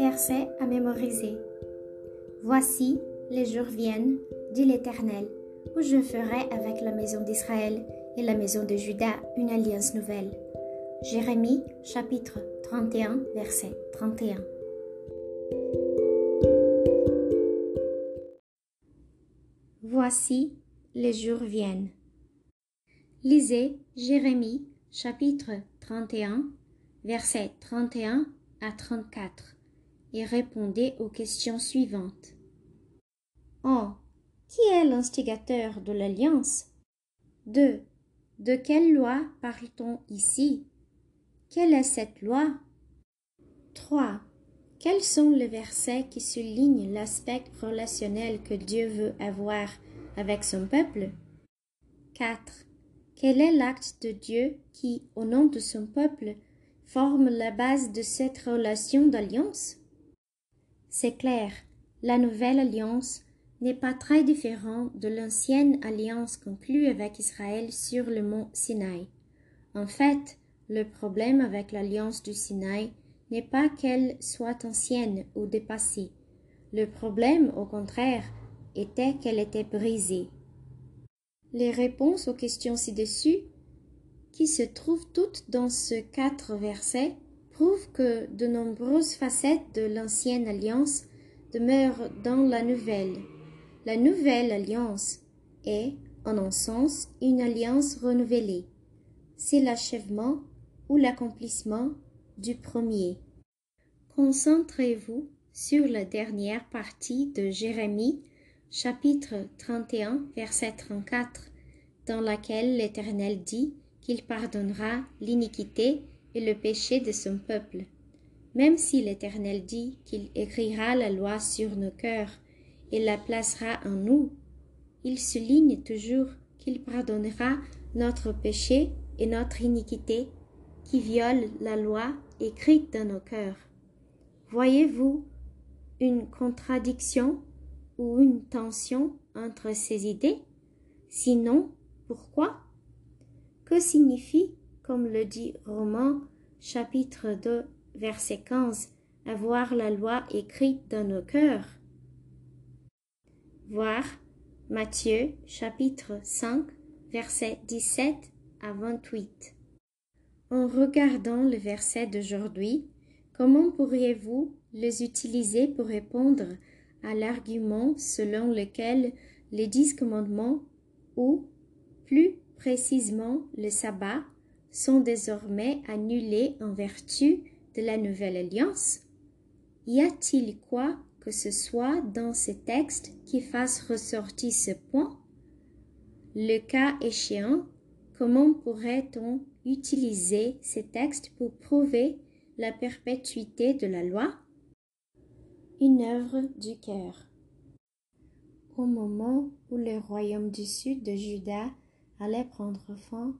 Verset à mémoriser. Voici, les jours viennent, dit l'Éternel, où je ferai avec la maison d'Israël et la maison de Juda une alliance nouvelle. Jérémie chapitre 31 verset 31. Voici, les jours viennent. Lisez Jérémie chapitre 31 verset 31 à 34 et répondez aux questions suivantes. 1. Qui est l'instigateur de l'alliance? 2. De quelle loi parle-t-on ici? Quelle est cette loi? 3. Quels sont les versets qui soulignent l'aspect relationnel que Dieu veut avoir avec son peuple? 4. Quel est l'acte de Dieu qui, au nom de son peuple, forme la base de cette relation d'alliance? C'est clair, la nouvelle alliance n'est pas très différente de l'ancienne alliance conclue avec Israël sur le mont Sinaï. En fait, le problème avec l'alliance du Sinaï n'est pas qu'elle soit ancienne ou dépassée. Le problème, au contraire, était qu'elle était brisée. Les réponses aux questions ci-dessus, qui se trouvent toutes dans ce quatre versets, que de nombreuses facettes de l'ancienne alliance demeurent dans la nouvelle. La nouvelle alliance est, en un sens, une alliance renouvelée. C'est l'achèvement ou l'accomplissement du premier. Concentrez-vous sur la dernière partie de Jérémie, chapitre 31, verset 34, dans laquelle l'Éternel dit qu'il pardonnera l'iniquité et le péché de son peuple. Même si l'Éternel dit qu'il écrira la loi sur nos cœurs et la placera en nous, il souligne toujours qu'il pardonnera notre péché et notre iniquité qui violent la loi écrite dans nos cœurs. Voyez-vous une contradiction ou une tension entre ces idées? Sinon, pourquoi? Que signifie comme le dit Romains chapitre 2 verset 15, avoir la loi écrite dans nos cœurs. Voir Matthieu chapitre 5 verset 17 à 28. En regardant le verset d'aujourd'hui, comment pourriez-vous les utiliser pour répondre à l'argument selon lequel les dix commandements ou, plus précisément, le sabbat sont désormais annulés en vertu de la nouvelle alliance. Y a-t-il quoi que ce soit dans ces textes qui fasse ressortir ce point? Le cas échéant, comment pourrait-on utiliser ces textes pour prouver la perpétuité de la loi? Une œuvre du cœur. Au moment où le royaume du sud de Juda allait prendre fin,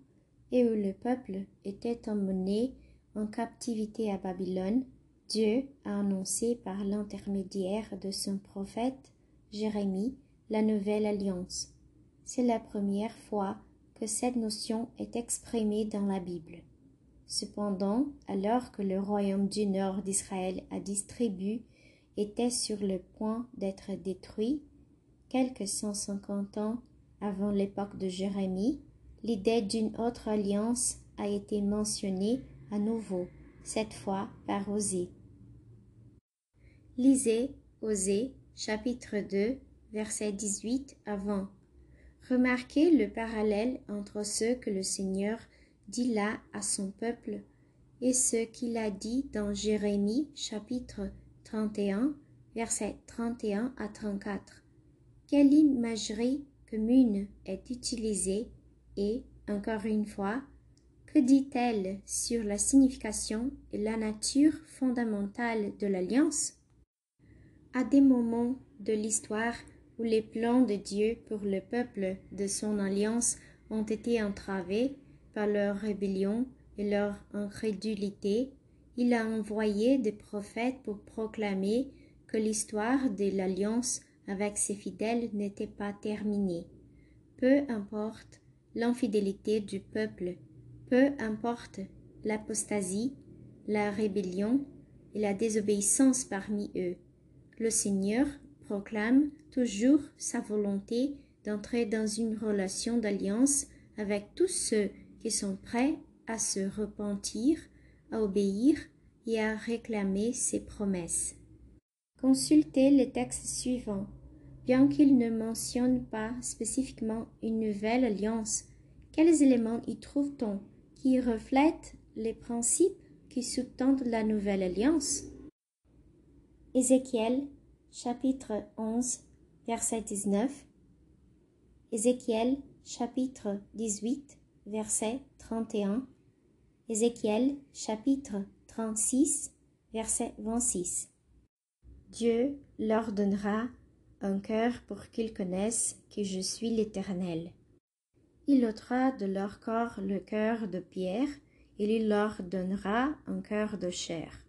où le peuple était emmené en captivité à Babylone, Dieu a annoncé par l'intermédiaire de son prophète Jérémie la nouvelle alliance. C'est la première fois que cette notion est exprimée dans la Bible. Cependant, alors que le royaume du nord d'Israël a distribué était sur le point d'être détruit, quelques cent cinquante ans avant l'époque de Jérémie, l'idée d'une autre alliance a été mentionnée à nouveau, cette fois par Osée. Lisez Osée chapitre 2 verset 18 à 20. Remarquez le parallèle entre ce que le Seigneur dit là à son peuple et ce qu'il a dit dans Jérémie chapitre 31 verset 31 à 34. Quelle imagerie commune est utilisée et, encore une fois, que dit-elle sur la signification et la nature fondamentale de l'alliance? À des moments de l'histoire où les plans de Dieu pour le peuple de son alliance ont été entravés par leur rébellion et leur incrédulité, il a envoyé des prophètes pour proclamer que l'histoire de l'alliance avec ses fidèles n'était pas terminée. Peu importe l'infidélité du peuple, peu importe l'apostasie, la rébellion et la désobéissance parmi eux, le Seigneur proclame toujours sa volonté d'entrer dans une relation d'alliance avec tous ceux qui sont prêts à se repentir, à obéir et à réclamer ses promesses. Consultez le texte suivant. Bien qu'il ne mentionne pas spécifiquement une nouvelle alliance, quels éléments y trouve-t-on qui reflètent les principes qui sous-tendent la nouvelle alliance? Ézéchiel chapitre 11 verset 19 Ézéchiel chapitre 18 verset 31 Ézéchiel chapitre 36 verset 26 Dieu leur donnera un cœur pour qu'ils connaissent que je suis l'Éternel. Il ôtera de leur corps le cœur de pierre, et il leur donnera un cœur de chair.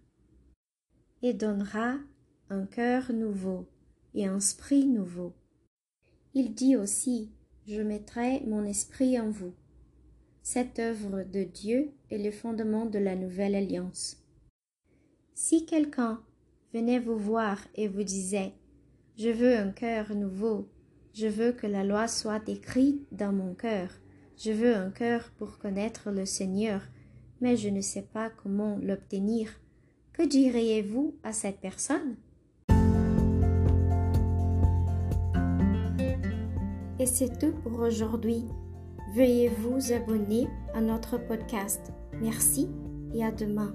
Et donnera un cœur nouveau et un esprit nouveau. Il dit aussi, je mettrai mon esprit en vous. Cette œuvre de Dieu est le fondement de la nouvelle alliance. Si quelqu'un venait vous voir et vous disait Je veux un cœur nouveau, je veux que la loi soit écrite dans mon cœur, je veux un cœur pour connaître le Seigneur, mais je ne sais pas comment l'obtenir. Que diriez-vous à cette personne? Et c'est tout pour aujourd'hui. Veuillez vous abonner à notre podcast. Merci et à demain.